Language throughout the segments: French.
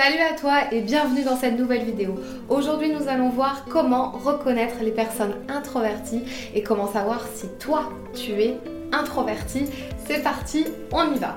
Salut à toi et bienvenue dans cette nouvelle vidéo. Aujourd'hui nous allons voir comment reconnaître les personnes introverties et comment savoir si toi tu es introverti. C'est parti, on y va.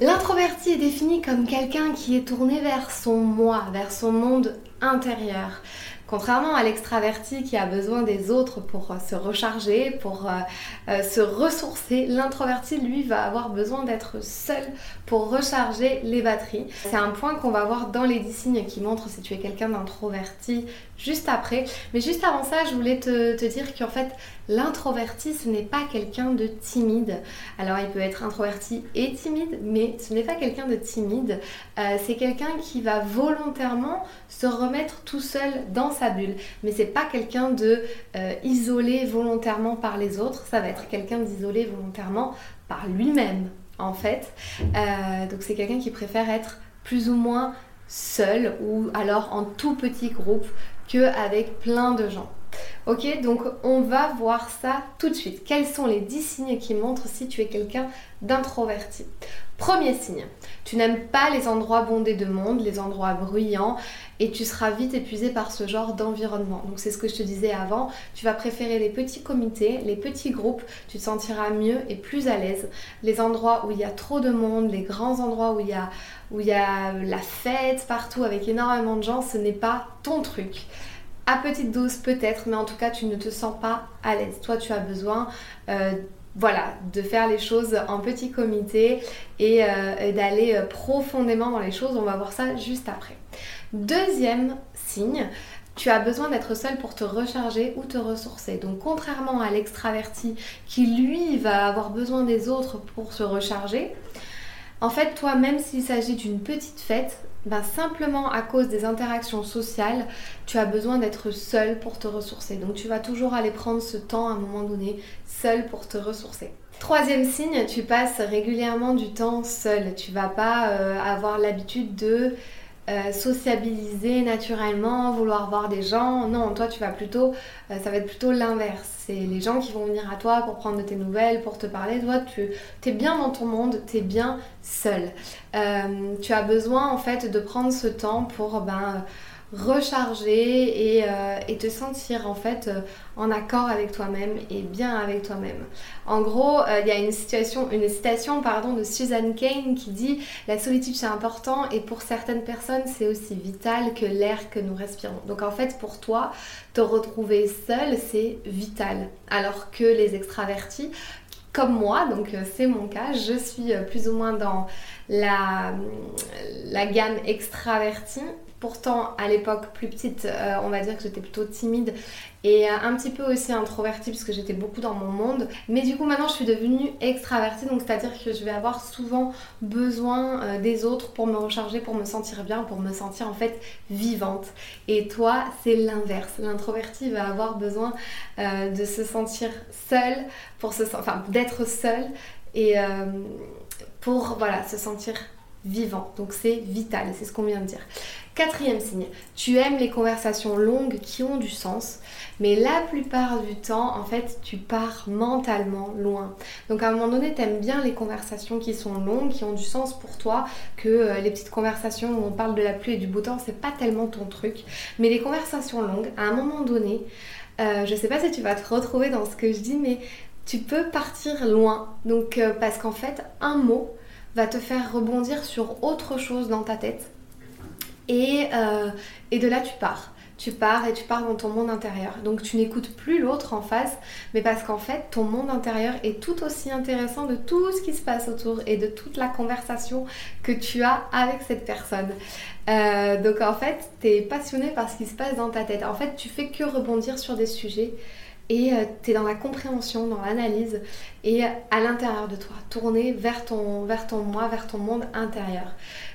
L'introverti est défini comme quelqu'un qui est tourné vers son moi, vers son monde intérieur. Contrairement à l'extraverti qui a besoin des autres pour euh, se recharger, pour euh, euh, se ressourcer, l'introverti, lui, va avoir besoin d'être seul pour recharger les batteries. C'est un point qu'on va voir dans les 10 signes qui montrent si tu es quelqu'un d'introverti juste après. Mais juste avant ça, je voulais te, dire qu'en fait, l'introverti, ce n'est pas quelqu'un de timide. Alors, il peut être introverti et timide, mais ce n'est pas quelqu'un de timide. c'est quelqu'un qui va volontairement se remettre tout seul dans sa bulle. Mais c'est pas quelqu'un de euh, isolé volontairement par les autres, ça va être quelqu'un d'isolé volontairement par lui-même en fait. Euh, donc c'est quelqu'un qui préfère être plus ou moins seul ou alors en tout petit groupe qu'avec plein de gens. Ok, donc on va voir ça tout de suite. Quels sont les 10 signes qui montrent si tu es quelqu'un d'introverti? Premier signe, tu n'aimes pas les endroits bondés de monde, les endroits bruyants, et tu seras vite épuisé par ce genre d'environnement. Donc c'est ce que je te disais avant, tu vas préférer les petits comités, les petits groupes, tu te sentiras mieux et plus à l'aise. Les endroits où il y a trop de monde, les grands endroits où il y a, où il y a la fête partout avec énormément de gens, ce n'est pas ton truc à petite dose peut-être, mais en tout cas tu ne te sens pas à l'aise. Toi tu as besoin euh, voilà, de faire les choses en petit comité et, euh, d'aller euh, profondément dans les choses. On va voir ça juste après. Deuxième signe, tu as besoin d'être seul pour te recharger ou te ressourcer. Donc contrairement à l'extraverti qui lui va avoir besoin des autres pour se recharger, en fait toi même s'il s'agit d'une petite fête, ben, simplement à cause des interactions sociales, tu as besoin d'être seul pour te ressourcer. Donc tu vas toujours aller prendre ce temps à un moment donné seul pour te ressourcer. Troisième signe, tu passes régulièrement du temps seul. Tu vas pas euh, avoir l'habitude de euh, sociabiliser naturellement, vouloir voir des gens. Non, toi tu vas plutôt, euh, ça va être plutôt l'inverse. C'est les gens qui vont venir à toi pour prendre tes nouvelles, pour te parler. Toi, tu es bien dans ton monde, tu es bien seul. Euh, tu as besoin en fait de prendre ce temps pour ben, recharger euh, et, te sentir en fait euh, en accord avec toi-même et bien avec toi-même. En gros, euh, il y a une situation, une citation de Susan Kane qui dit la solitude c'est important et pour certaines personnes c'est aussi vital que l'air que nous respirons. Donc en fait pour toi, te retrouver seul c'est vital, alors que les extravertis comme moi, donc c'est mon cas, je suis plus ou moins dans la gamme extravertie Pourtant, à l'époque plus petite, euh, on va dire que j'étais plutôt timide et euh, un petit peu aussi introvertie puisque j'étais beaucoup dans mon monde. Mais du coup, maintenant, je suis devenue extravertie, donc c'est-à-dire que je vais avoir souvent besoin euh, des autres pour me recharger, pour me sentir bien, pour me sentir en fait vivante. Et toi, c'est l'inverse. L'introverti va avoir besoin de se sentir seule, pour se, enfin, d'être seule et pour voilà, se sentir vivant. Donc c'est vital, c'est ce qu'on vient de dire. Quatrième signe, tu aimes les conversations longues qui ont du sens, mais la plupart du temps, en fait, tu pars mentalement loin. Donc à un moment donné, tu aimes bien les conversations qui sont longues, qui ont du sens pour toi, que euh, les petites conversations où on parle de la pluie et du beau temps, c'est pas tellement ton truc. Mais les conversations longues, à un moment donné, euh, je sais pas si tu vas te retrouver dans ce que je dis, mais tu peux partir loin. Donc euh, parce qu'en fait, un mot va te faire rebondir sur autre chose dans ta tête. Et, euh, et de là, tu pars. tu pars et tu pars dans ton monde intérieur. Donc tu n'écoutes plus l'autre en face, mais parce qu'en fait, ton monde intérieur est tout aussi intéressant de tout ce qui se passe autour et de toute la conversation que tu as avec cette personne. Euh, donc en fait, tu es passionné par ce qui se passe dans ta tête. En fait, tu fais que rebondir sur des sujets et euh, tu es dans la compréhension, dans l'analyse et à l'intérieur de toi, tourner vers ton, vers ton moi, vers ton monde intérieur.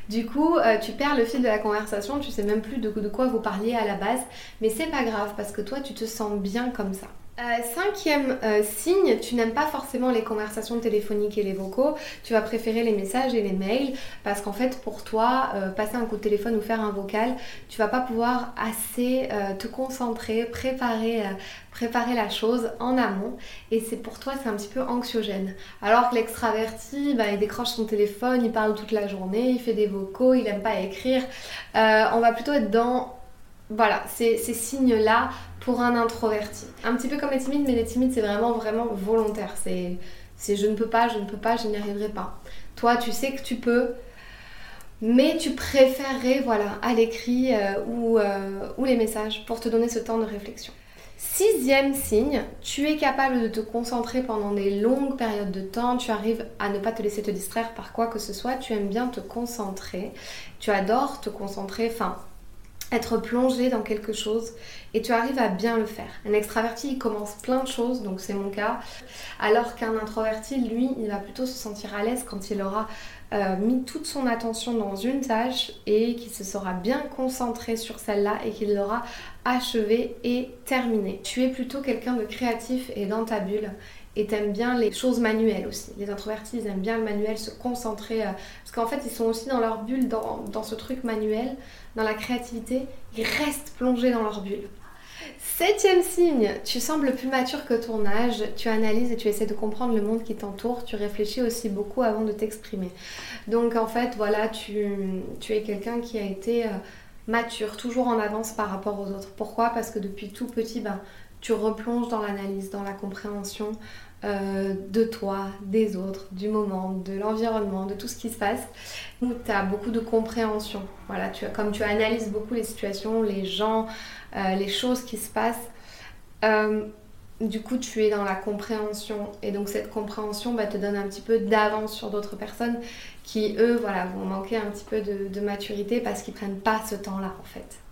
Du coup, euh, tu perds le fil de la conversation, tu sais même plus de, de quoi vous parliez à la base, mais c'est pas grave parce que toi tu te sens bien comme ça. Euh, cinquième euh, signe, tu n'aimes pas forcément les conversations téléphoniques et les vocaux, tu vas préférer les messages et les mails parce qu'en fait pour toi, euh, passer un coup de téléphone ou faire un vocal, tu vas pas pouvoir assez te concentrer, préparer, préparer la chose en amont et c'est pour toi c'est un petit peu anxiogène. Alors que l'extraverti, bah, il décroche son téléphone, il parle toute la journée, il fait des vocaux, il aime pas écrire. on va plutôt être dans voilà, ces, signes-là pour un introverti. Un petit peu comme les timides, mais les timides, c'est vraiment, vraiment volontaire. C'est, c'est je ne peux pas, je ne peux pas, je n'y arriverai pas. Toi, tu sais que tu peux, mais tu préférerais, voilà, à l'écrit euh, ou, euh, ou les messages pour te donner ce temps de réflexion. Sixième signe, tu es capable de te concentrer pendant des longues périodes de temps, tu arrives à ne pas te laisser te distraire par quoi que ce soit, tu aimes bien te concentrer, tu adores te concentrer, enfin être plongé dans quelque chose et tu arrives à bien le faire. Un extraverti, il commence plein de choses, donc c'est mon cas, alors qu'un introverti, lui, il va plutôt se sentir à l'aise quand il aura euh, mis toute son attention dans une tâche et qu'il se sera bien concentré sur celle-là et qu'il l'aura achevé et terminé. Tu es plutôt quelqu'un de créatif et dans ta bulle et t'aimes bien les choses manuelles aussi. Les introvertis, ils aiment bien le manuel, se concentrer, euh, parce qu'en fait, ils sont aussi dans leur bulle, dans, dans, ce truc manuel, dans la créativité, ils restent plongés dans leur bulle. Septième signe, tu sembles plus mature que ton âge, tu analyses et tu essaies de comprendre le monde qui t'entoure, tu réfléchis aussi beaucoup avant de t'exprimer. Donc en fait, voilà, tu, tu es quelqu'un qui a été... Euh, mature, toujours en avance par rapport aux autres. Pourquoi? Parce que depuis tout petit, ben, tu replonges dans l'analyse, dans la compréhension euh, de toi, des autres, du moment, de l'environnement, de tout ce qui se passe. Tu as beaucoup de compréhension. Comme tu analyses beaucoup les situations, les gens, euh, les choses qui se passent, euh, du coup tu es dans la compréhension. Et donc cette compréhension bah, te donne un petit peu d'avance sur d'autres personnes qui, eux, voilà, vont manquer un petit peu de, de maturité parce qu'ils prennent pas ce temps-là en fait.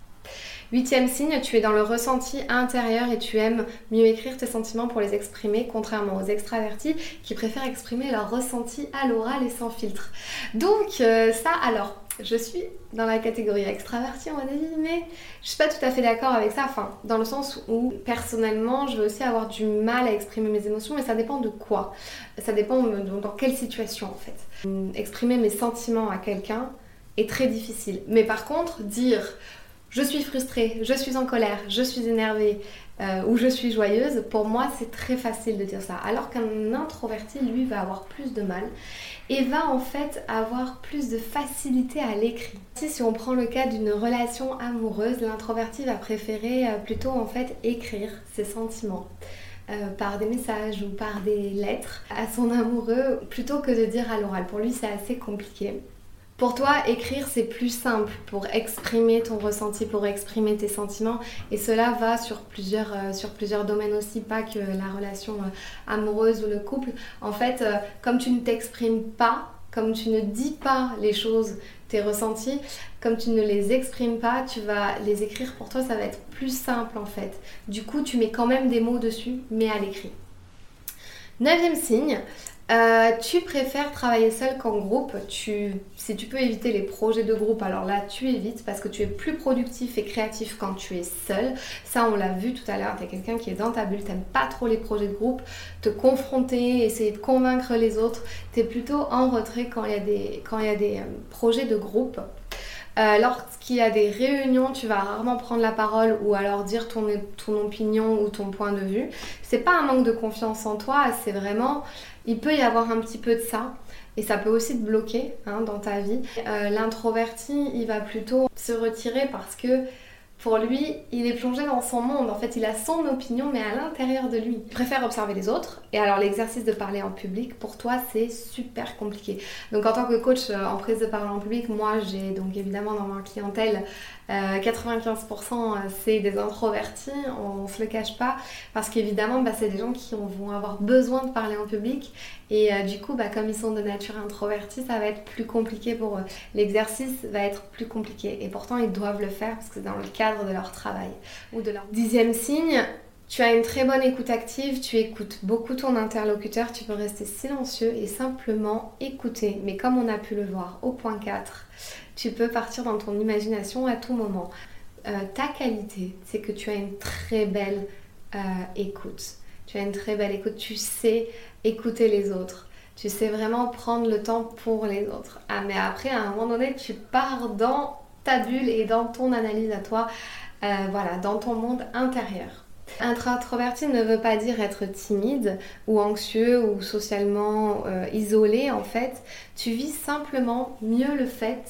Huitième signe, tu es dans le ressenti intérieur et tu aimes mieux écrire tes sentiments pour les exprimer, contrairement aux extravertis qui préfèrent exprimer leurs ressentis à l'oral et sans filtre. Donc euh, ça alors, je suis dans la catégorie extraverti on mon avis, mais je suis pas tout à fait d'accord avec ça, enfin, dans le sens où personnellement, je vais aussi avoir du mal à exprimer mes émotions, mais ça dépend de quoi. Ça dépend dans quelle situation en fait. Exprimer mes sentiments à quelqu'un est très difficile. Mais par contre, dire je suis frustrée, je suis en colère, je suis énervée euh, ou je suis joyeuse, pour moi c'est très facile de dire ça. Alors qu'un introverti, lui, va avoir plus de mal et va en fait avoir plus de facilité à l'écrit. Si on prend le cas d'une relation amoureuse, l'introverti va préférer euh, plutôt en fait écrire ses sentiments. Euh, par des messages ou par des lettres à son amoureux plutôt que de dire à l'oral. Pour lui, c'est assez compliqué. Pour toi, écrire, c'est plus simple pour exprimer ton ressenti, pour exprimer tes sentiments. Et cela va sur plusieurs, euh, sur plusieurs domaines aussi, pas que la relation euh, amoureuse ou le couple. En fait, euh, comme tu ne t'exprimes pas, comme tu ne dis pas les choses, tes ressentis, comme tu ne les exprimes pas, tu vas les écrire pour toi, ça va être plus simple en fait. Du coup, tu mets quand même des mots dessus, mais à l'écrit. Neuvième signe, euh, tu préfères travailler seul qu'en groupe? Si tu peux éviter les projets de groupe, alors là tu évites parce que tu es plus productif et créatif quand tu es seul. Ça on l'a vu tout à l'heure, tu es quelqu'un qui est dans ta bulle, t'aimes pas trop les projets de groupe, te confronter, essayer de convaincre les autres. Tu es plutôt en retrait quand il y a des, quand il y a des euh, projets de groupe. Euh, lorsqu'il y a des réunions, tu vas rarement prendre la parole ou alors dire ton, ton opinion ou ton point de vue. C'est pas un manque de confiance en toi, c'est vraiment il peut y avoir un petit peu de ça. Et ça peut aussi te bloquer hein, dans ta vie. Euh, l'introverti, il va plutôt se retirer parce que Pour lui, il est plongé dans son monde. En fait, il a son opinion, mais à l'intérieur de lui. Il préfère observer les autres. Et alors, l'exercice de parler en public, pour toi, c'est super compliqué. Donc, en tant que coach euh, en prise de parole en public, moi, j'ai donc évidemment dans ma clientèle 95% euh, c'est des introvertis, on, ne se le cache pas, parce qu'évidemment, bah, c'est des gens qui vont avoir besoin de parler en public. Et euh, du coup, bah, comme ils sont de nature introvertis, ça va être plus compliqué pour eux. L'exercice va être plus compliqué. Et pourtant, ils doivent le faire parce que c'est dans le cadre de leur travail ou de leur dixième signe. Tu as une très bonne écoute active, tu écoutes beaucoup ton interlocuteur, tu peux rester silencieux et simplement écouter. Mais comme on a pu le voir au point 4, tu peux partir dans ton imagination à tout moment. Euh, ta qualité, c'est que tu as une très belle euh, écoute. Tu as une très belle écoute, tu sais écouter les autres. Tu sais vraiment prendre le temps pour les autres. Ah, mais après, à un moment donné, tu pars dans ta bulle et dans ton analyse à toi, euh, voilà, dans ton monde intérieur. Être introverti ne veut pas dire être timide ou anxieux ou socialement isolé en fait. Tu vis simplement mieux le fait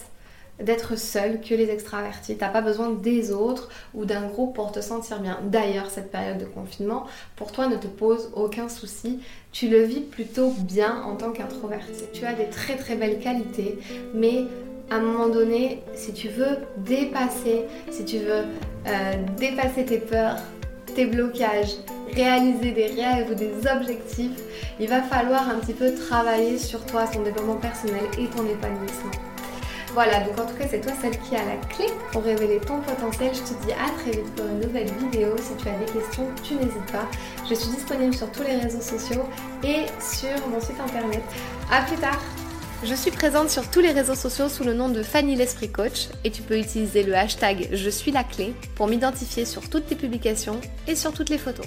d'être seul que les extravertis. T'as pas besoin des autres ou d'un groupe pour te sentir bien. D'ailleurs, cette période de confinement, pour toi, ne te pose aucun souci. Tu le vis plutôt bien en tant qu'introverti. Tu as des très très belles qualités, mais à un moment donné, si tu veux dépasser, si tu veux euh, dépasser tes peurs, tes blocages, réaliser des rêves ou des objectifs, il va falloir un petit peu travailler sur toi, ton développement personnel et ton épanouissement. Voilà, donc en tout cas, c'est toi celle qui a la clé pour révéler ton potentiel. Je te dis à très vite pour une nouvelle vidéo. Si tu as des questions, tu n'hésites pas. Je suis disponible sur tous les réseaux sociaux et sur mon site internet. A plus tard je suis présente sur tous les réseaux sociaux sous le nom de Fanny l'Esprit Coach et tu peux utiliser le hashtag Je suis la clé pour m'identifier sur toutes tes publications et sur toutes les photos.